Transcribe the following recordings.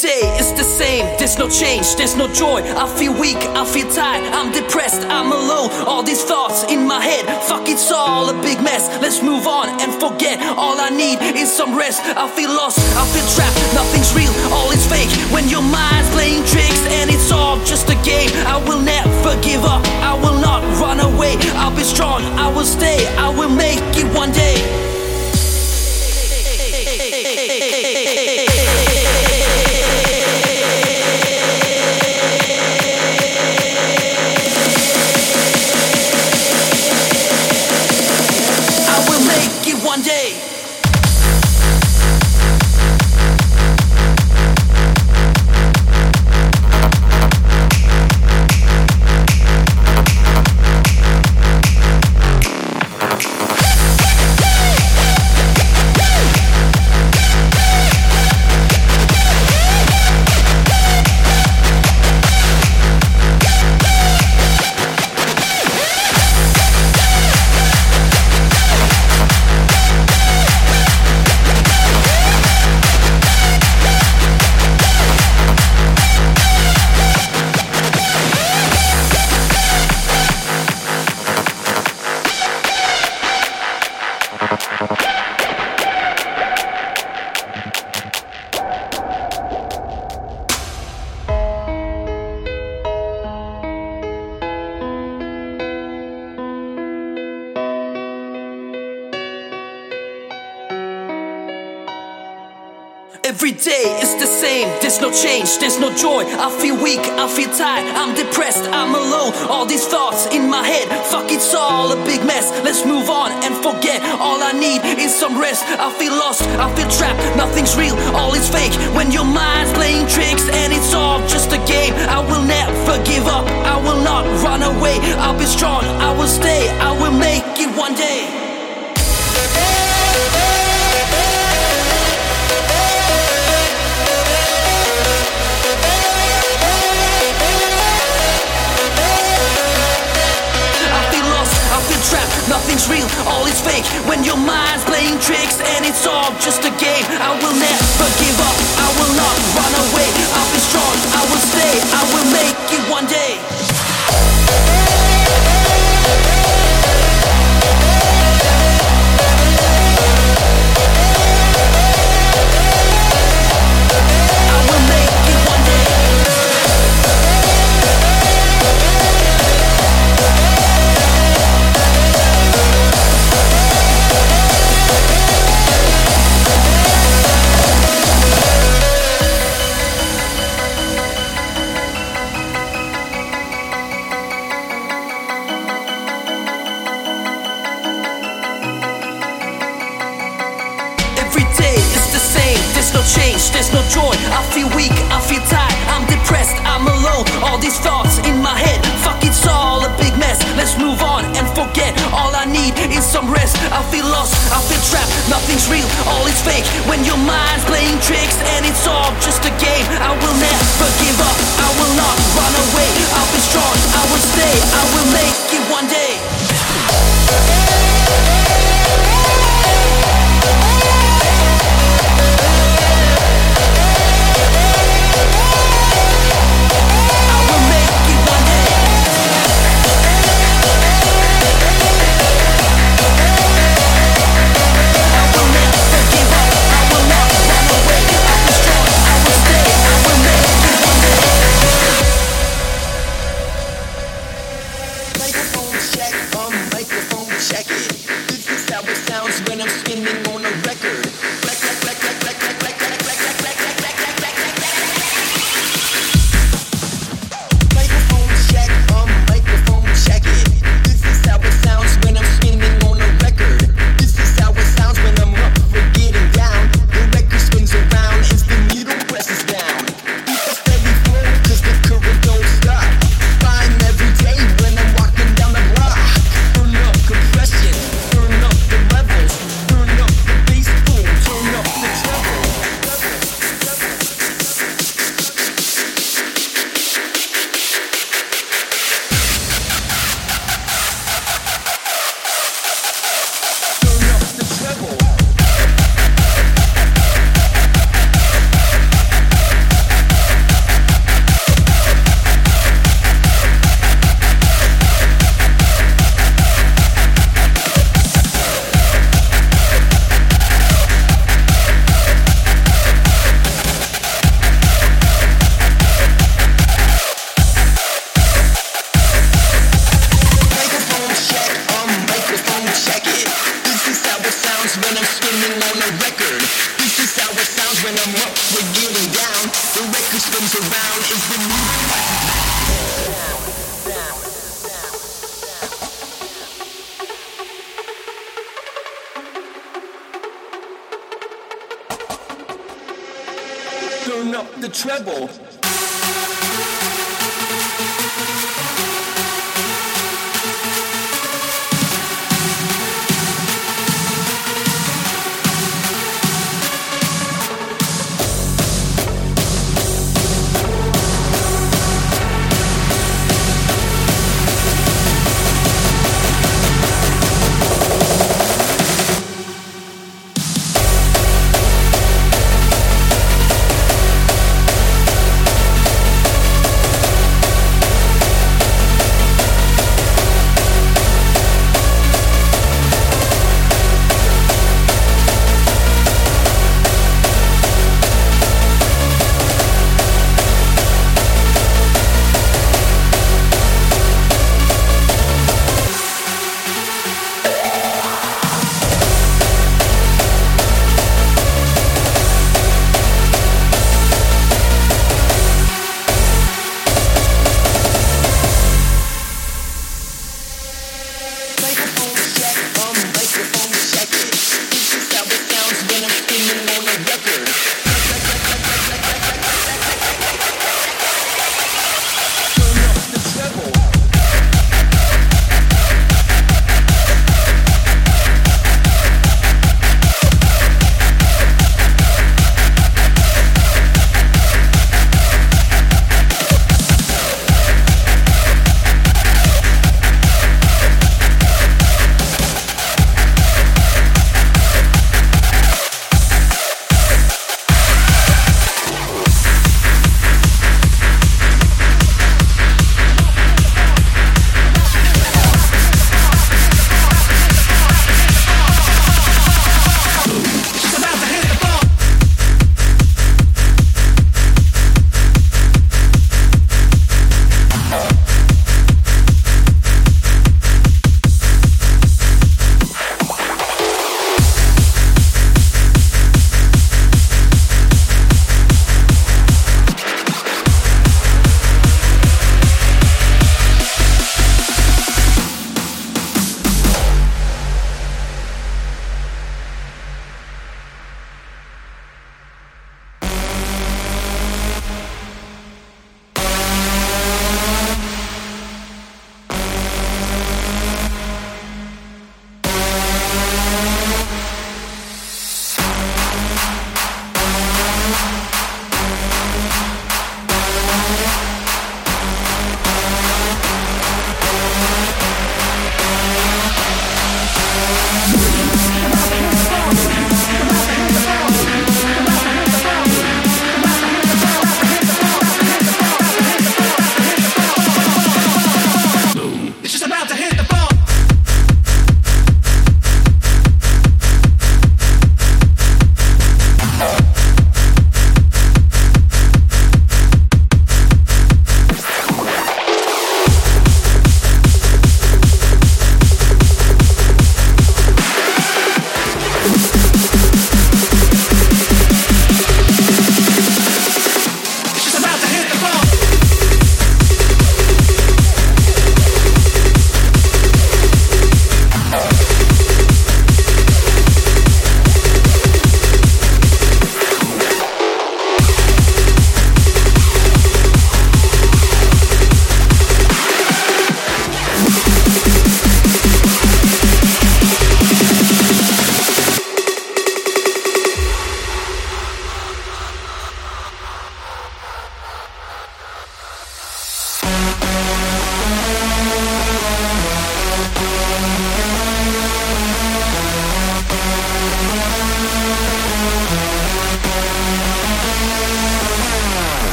day is the same, there's no change, there's no joy. I feel weak, I feel tired, I'm depressed, I'm alone. All these thoughts in my head, fuck it's all a big mess. Let's move on and forget. All I need is some rest. I feel lost, I feel trapped, nothing's real, all is fake. When your mind's playing tricks and it's all just a game, I will never give up, I will not run away. I'll be strong, I will stay, I will make it one day. Every day is the same, there's no change, there's no joy. I feel weak, I feel tired, I'm depressed, I'm alone. All these thoughts in my head, fuck it's all a big mess. Let's move on and forget. All I need is some rest. I feel lost, I feel trapped, nothing's real, all is fake. When your mind's playing tricks and it's all just a game, I will never give up, I will not run away. I'll be strong, I will stay, I will make it one day. Nothing's real, all is fake. When your mind's playing tricks and it's all just a game, I will never give up, I will not run away. I'll be strong, I will stay, I will make it one day. There's no change, there's no joy. I feel weak, I feel tired. I'm depressed, I'm alone. All these thoughts in my head. Fuck, it's all a big mess. Let's move on and forget. All I need is some rest. I feel lost, I feel trapped. Nothing's real, all is fake. When your mind's playing tricks and it's all just a game. I will never give up, I will not run away. I'll be strong, I will stay, I will make it.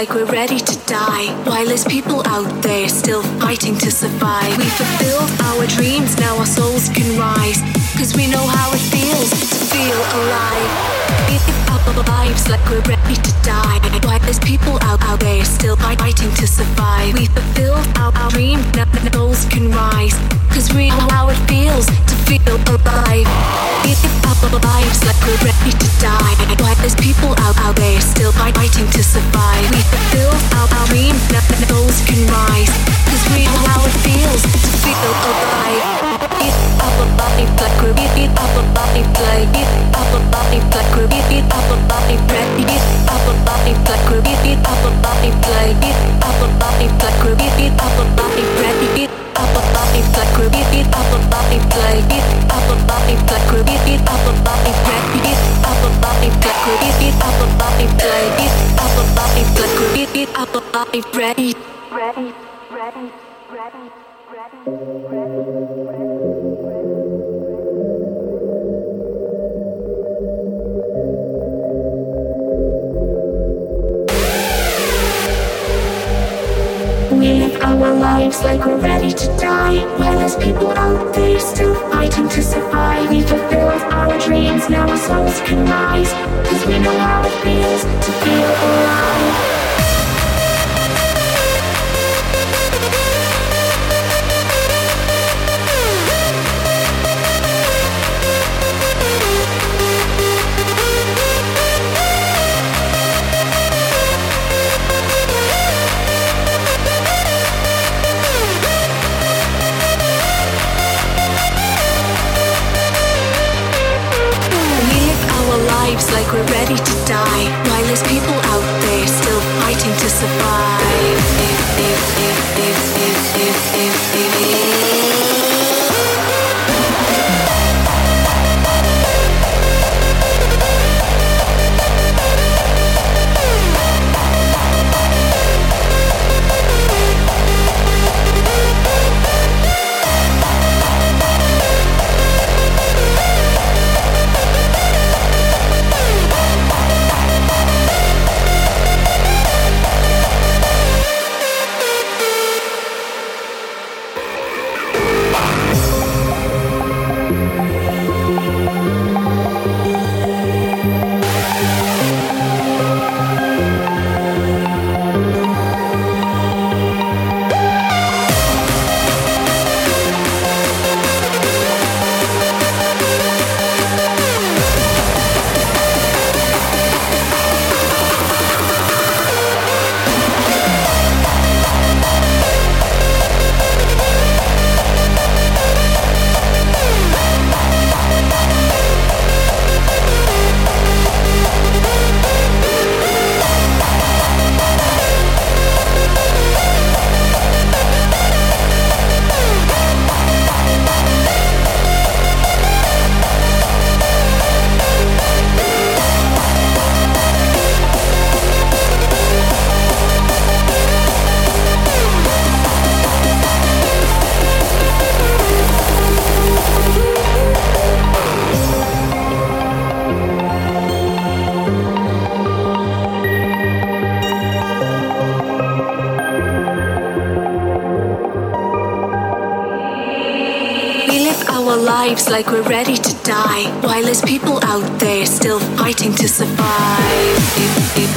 Like we're ready to die. While there's people out there still fighting to survive. We fulfilled our dreams, now our souls can rise. Cause we know how it feels to feel alive. Lives like we're ready to die. While there's people out, out there still fighting to survive. We fulfilled our, our dreams, now our souls can rise. Cause we know how it feels to feel alive. Live our lives like we're ready to die. While there's people out, out there still fighting to survive. We fulfill our, our dream, now those can rise. Cause we know how it feels to feel alive. Ready, ready, ready, ready, ready, ready. Our lives like we're ready to die. While there's people out there still fighting to survive. We fulfilled our dreams, now our souls can rise. Cause we know how it feels to feel alive. Like we're ready to die. While there's people out there still fighting to survive.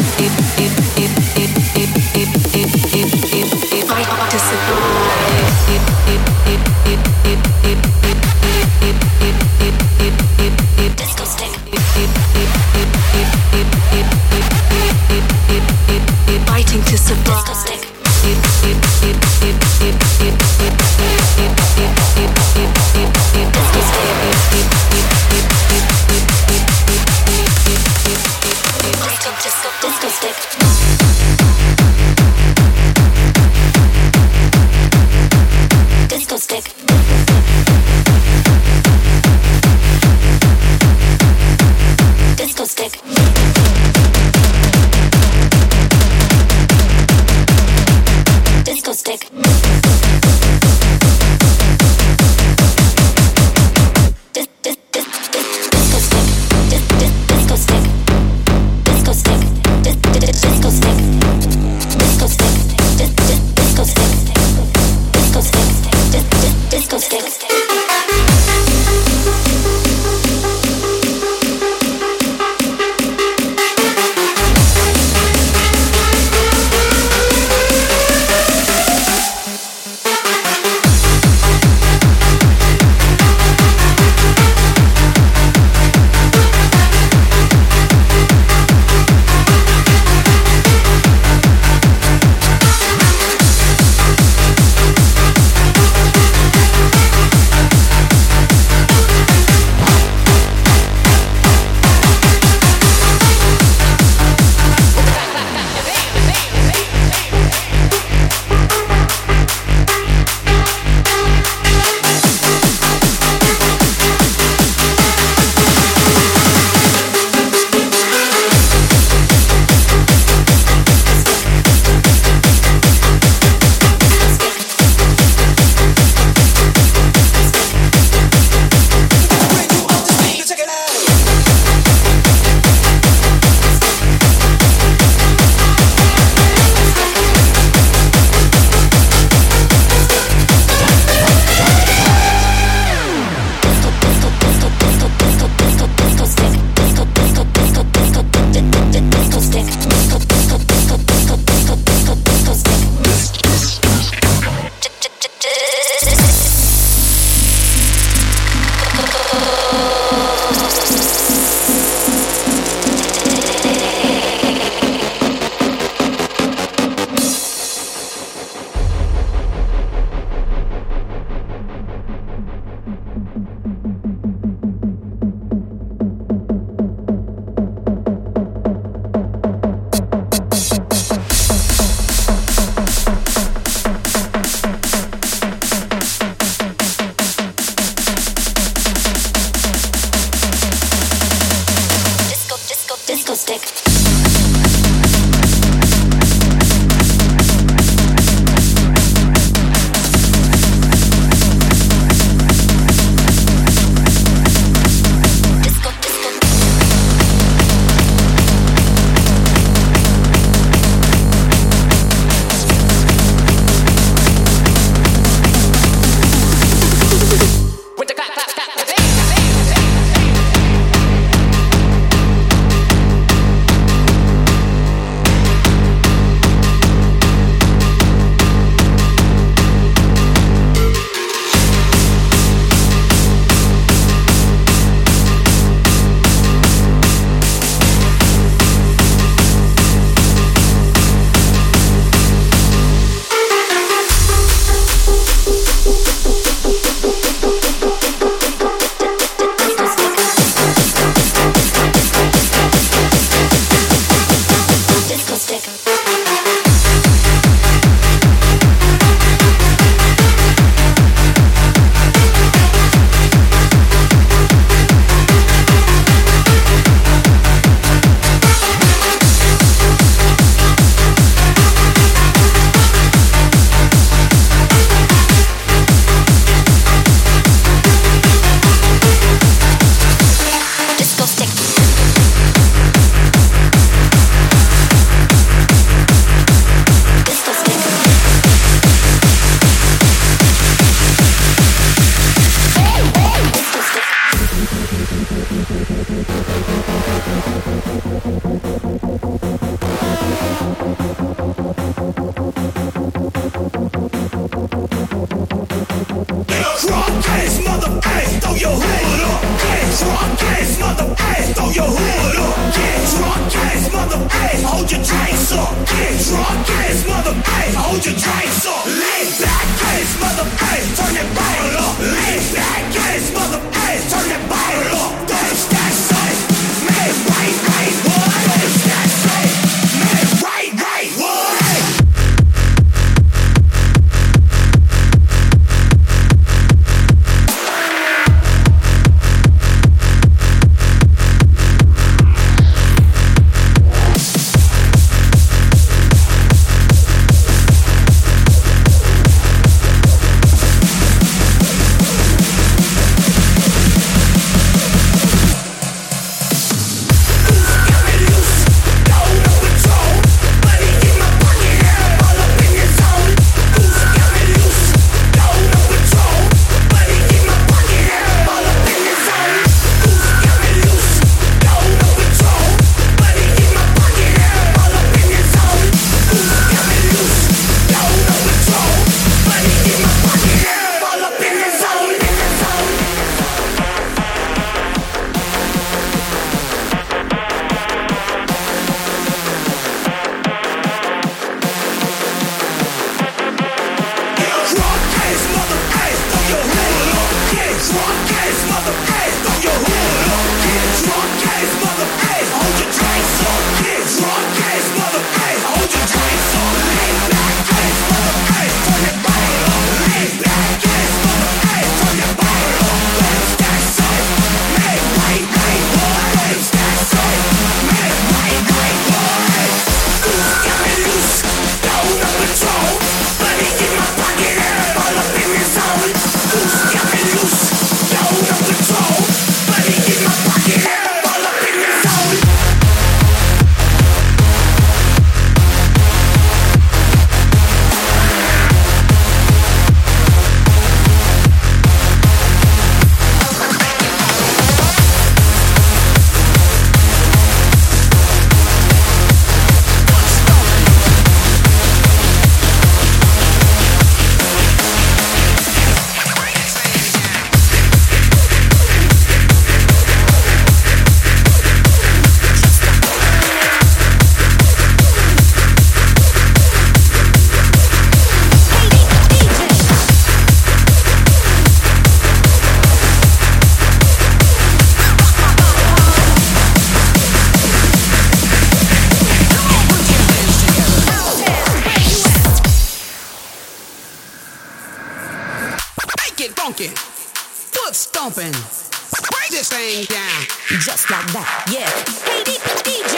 get funky, foot stomping, break this thing down. Just like that, yeah. Hey, DJ,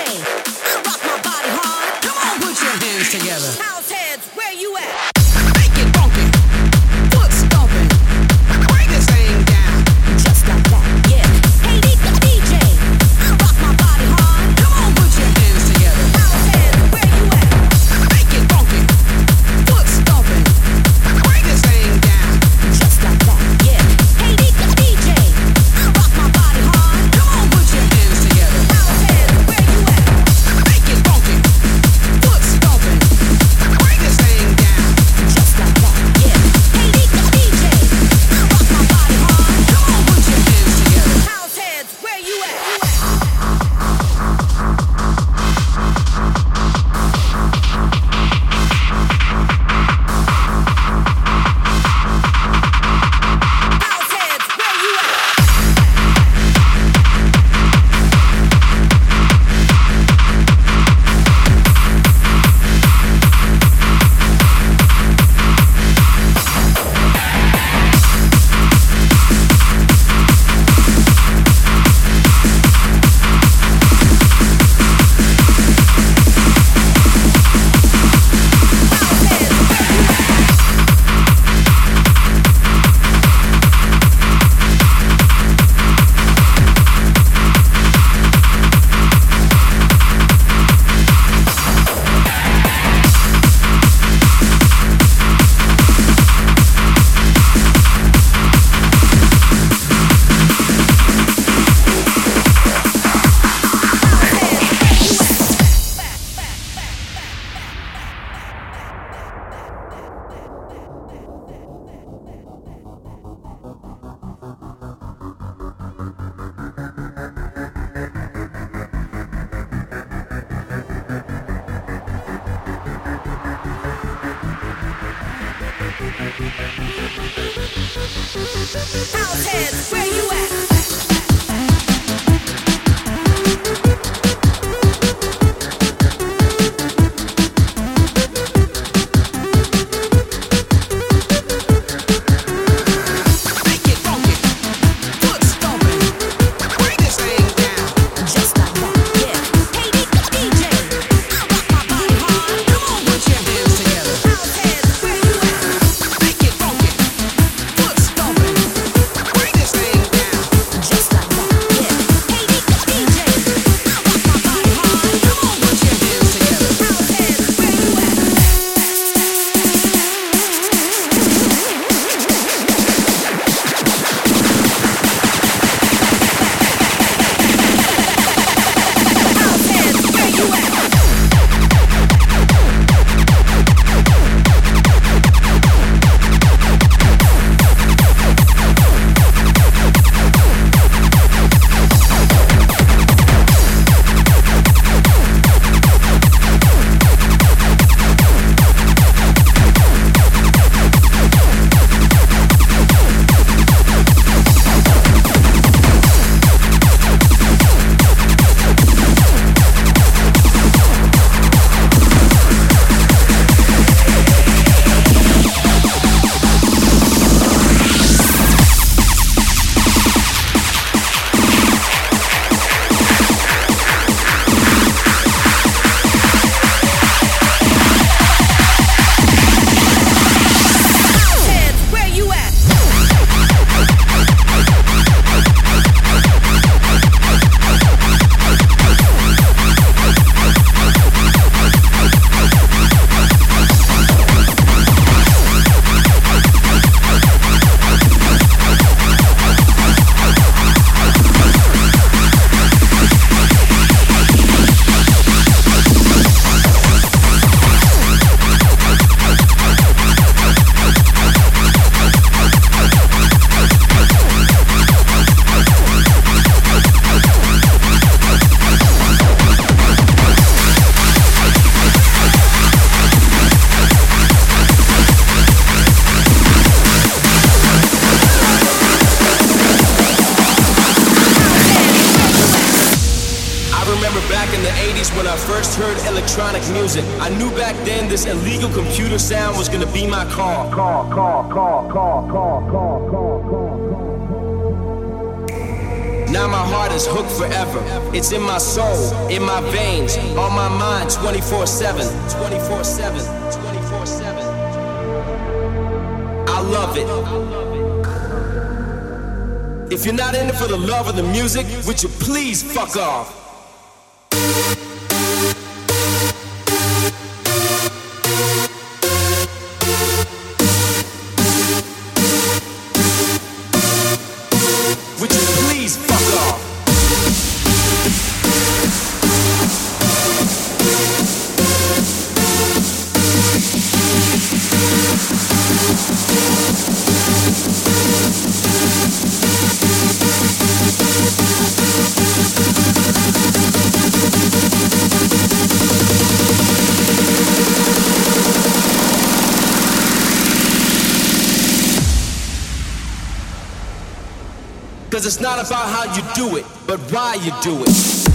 I rock my body hard. Come on, put your hands together. 24 7. 24 7. 24 7. I love it. If you're not in it for the love of the music, would you please fuck off? About how you do it, but why you do it.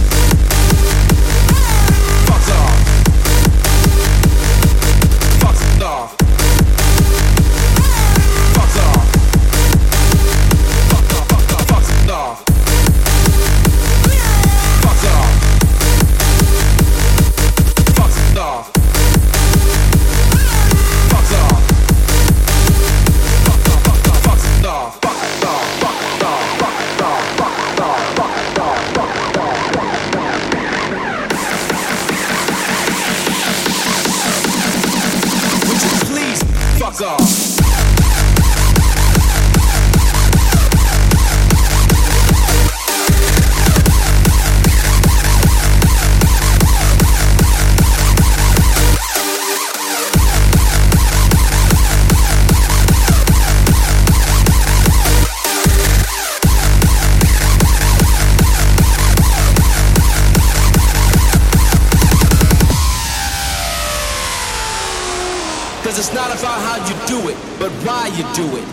but why you do it.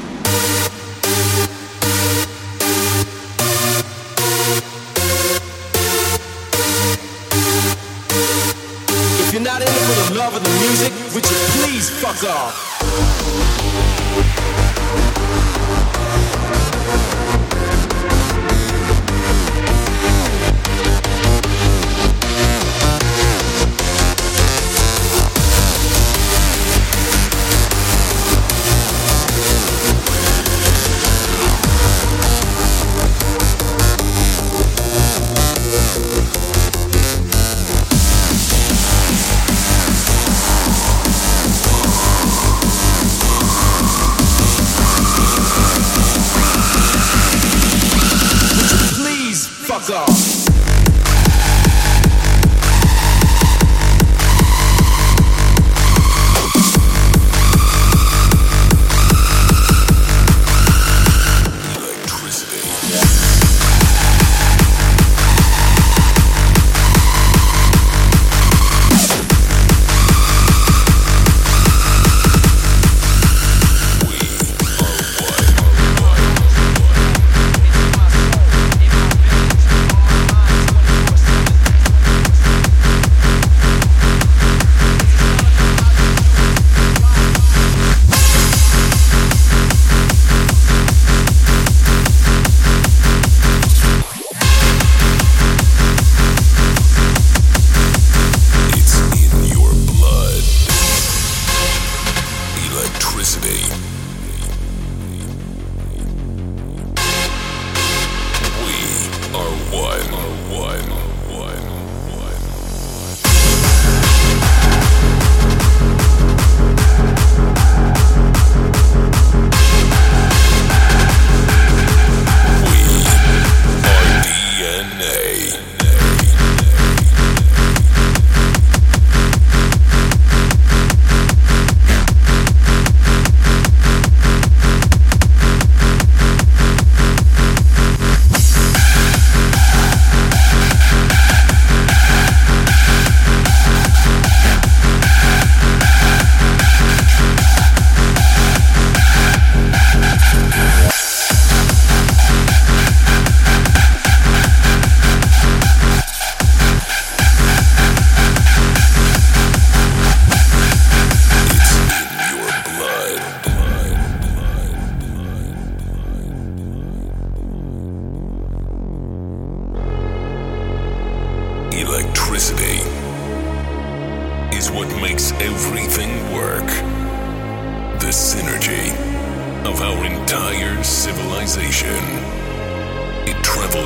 If you're not in it for the love of the music, would you please fuck off?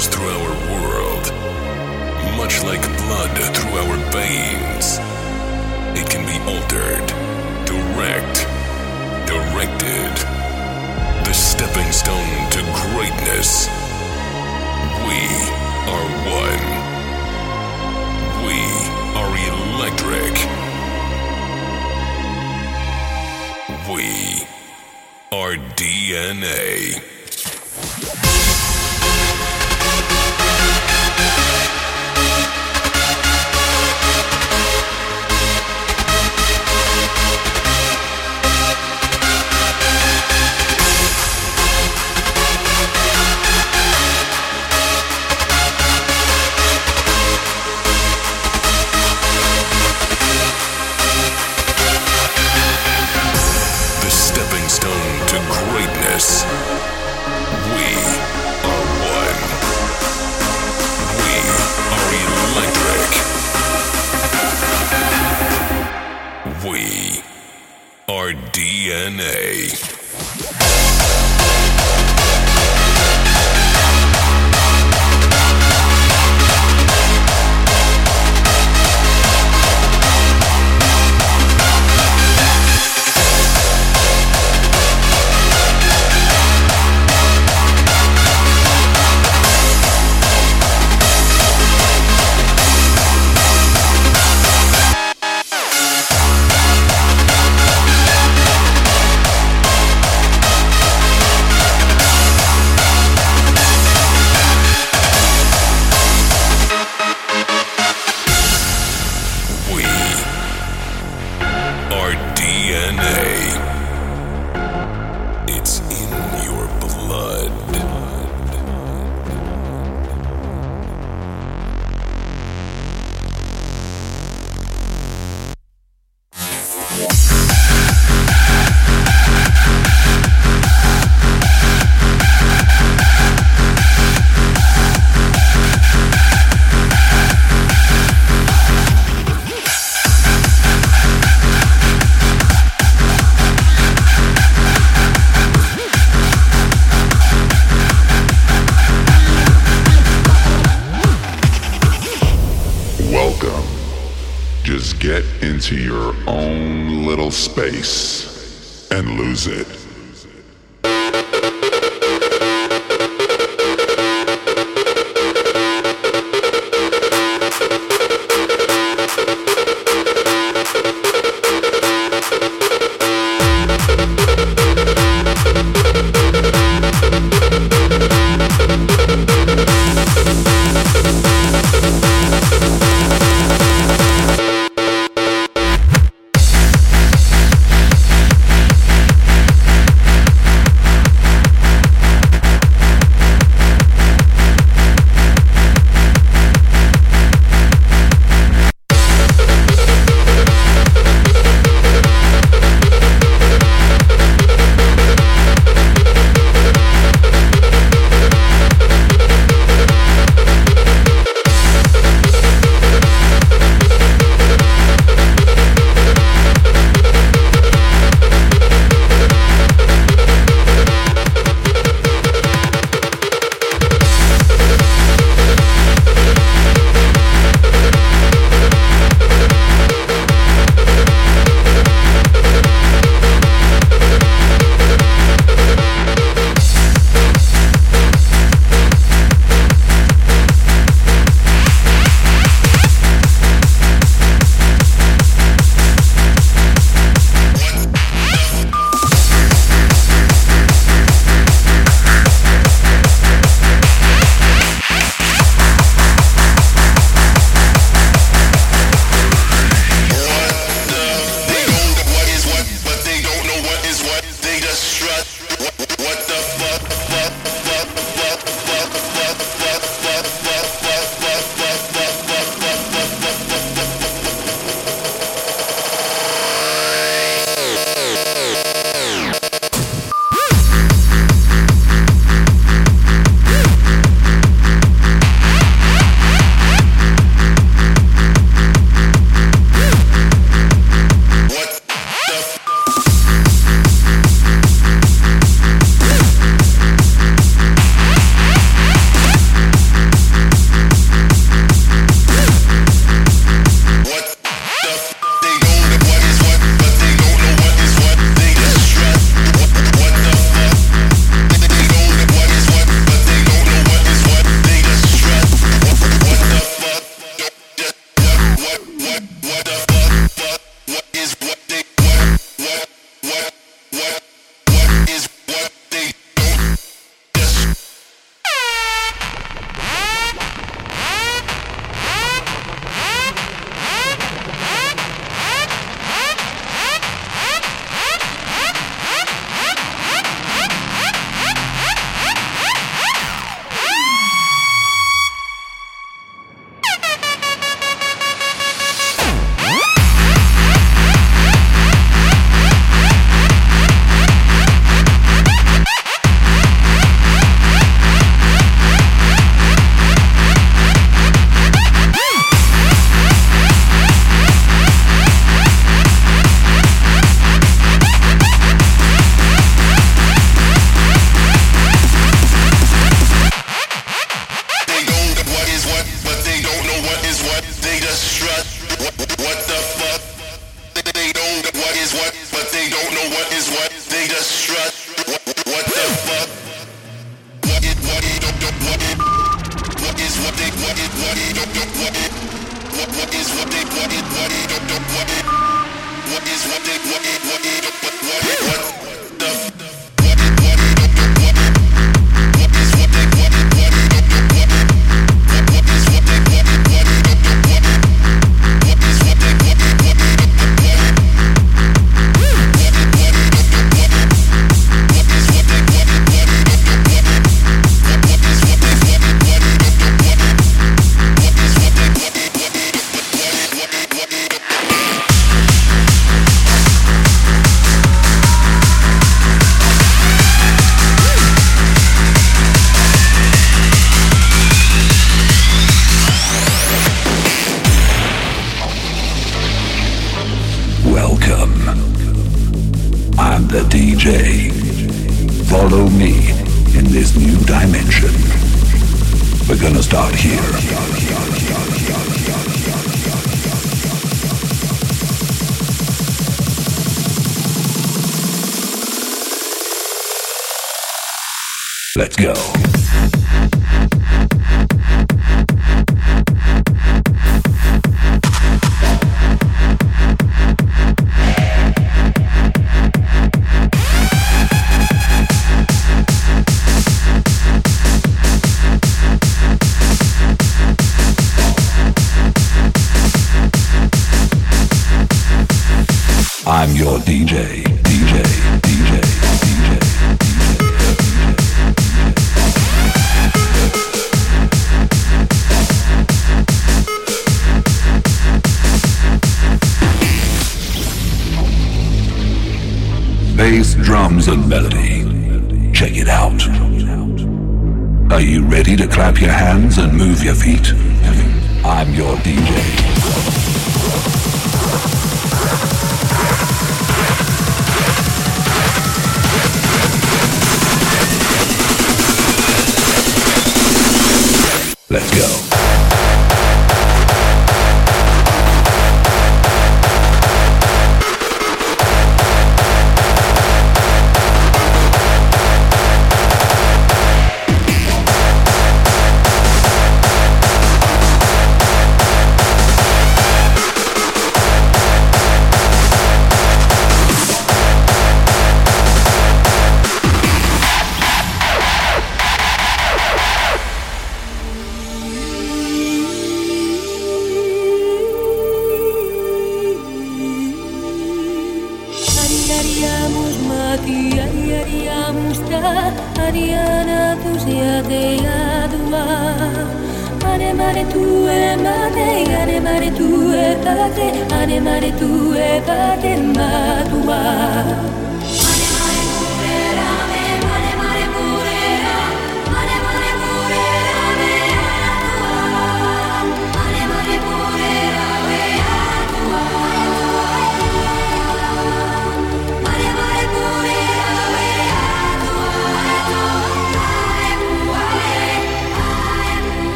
flows through our world, much like blood through our veins. It can be altered, direct, directed. The stepping stone to greatness. We are one. We are electric. We are DNA. Let's go.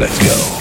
Let's go.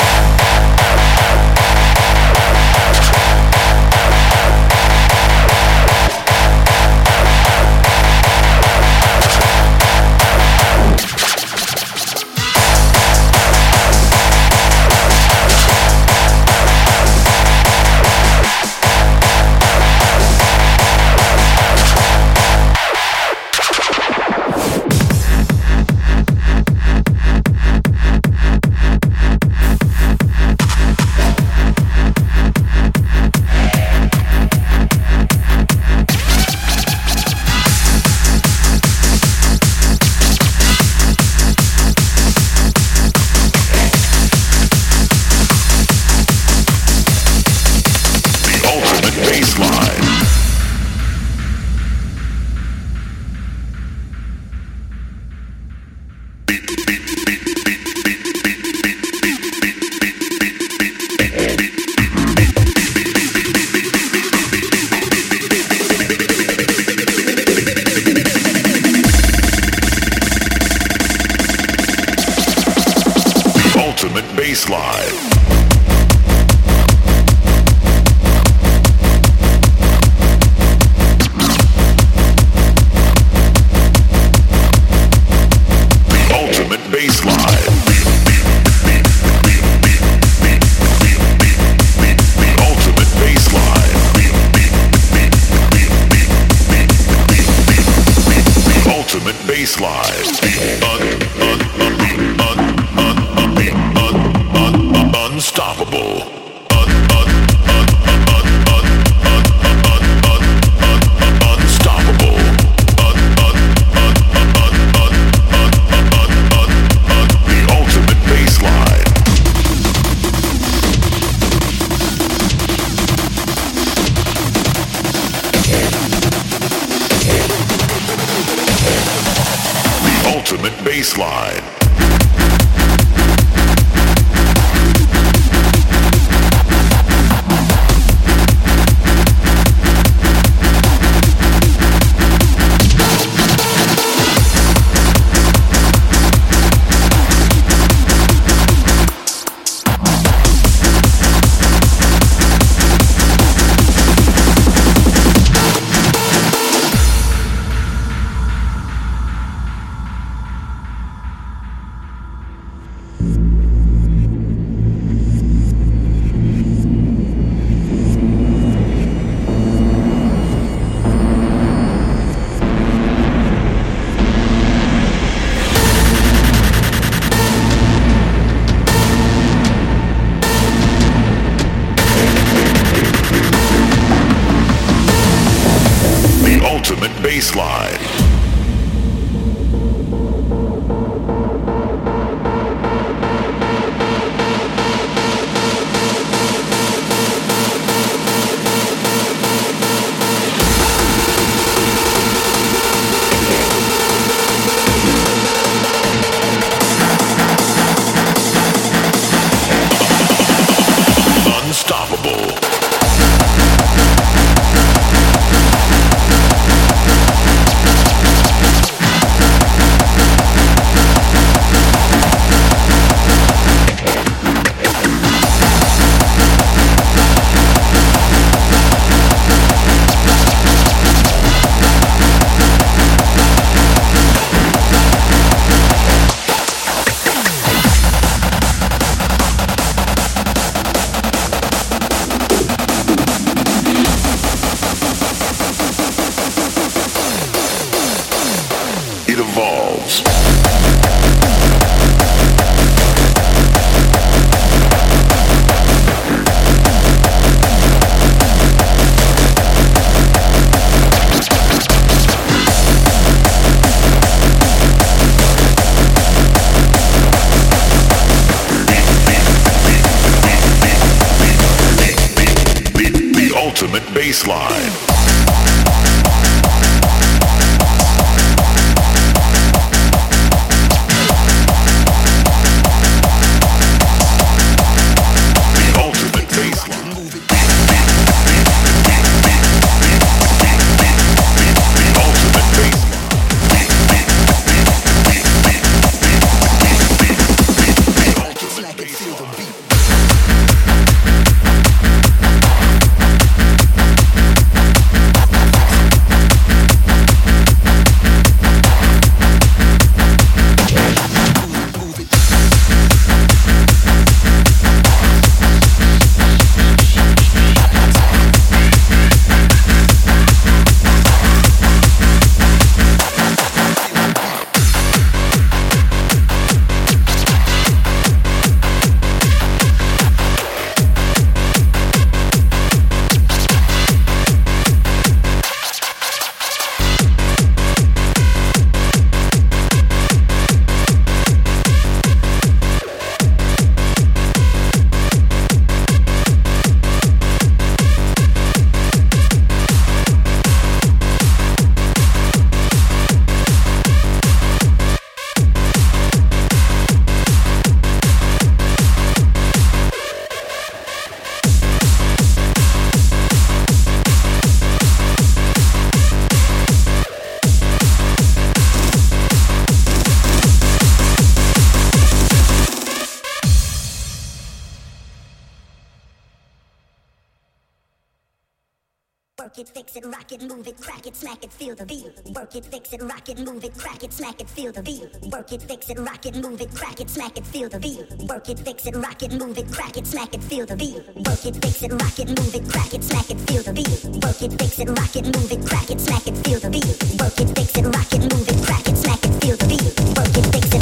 Work it, fix it, rock it, move it, crack it, smack it, feel the beat. Work it, fix it, rock it, move it, crack it, smack it, feel the beat. Work it, fix it, rock it, move it, crack it, smack it, feel the beat. Work it, fix it, rock it, move it, crack it, smack it, feel the beat. Work it, fix it, rock it, move it, crack it, smack it, feel the beat. Work it, fix it,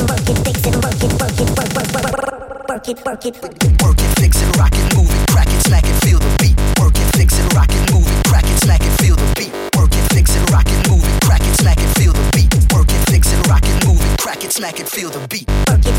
work it, fix it, work it, work it, work, work, work, work, it, work it, work it, work it, fix it, rock it, move it, crack it, smack it, feel the beat. Work it, fix it, rock it, move it, crack it, smack it, feel the beat. Work it, smack it, feel the beat.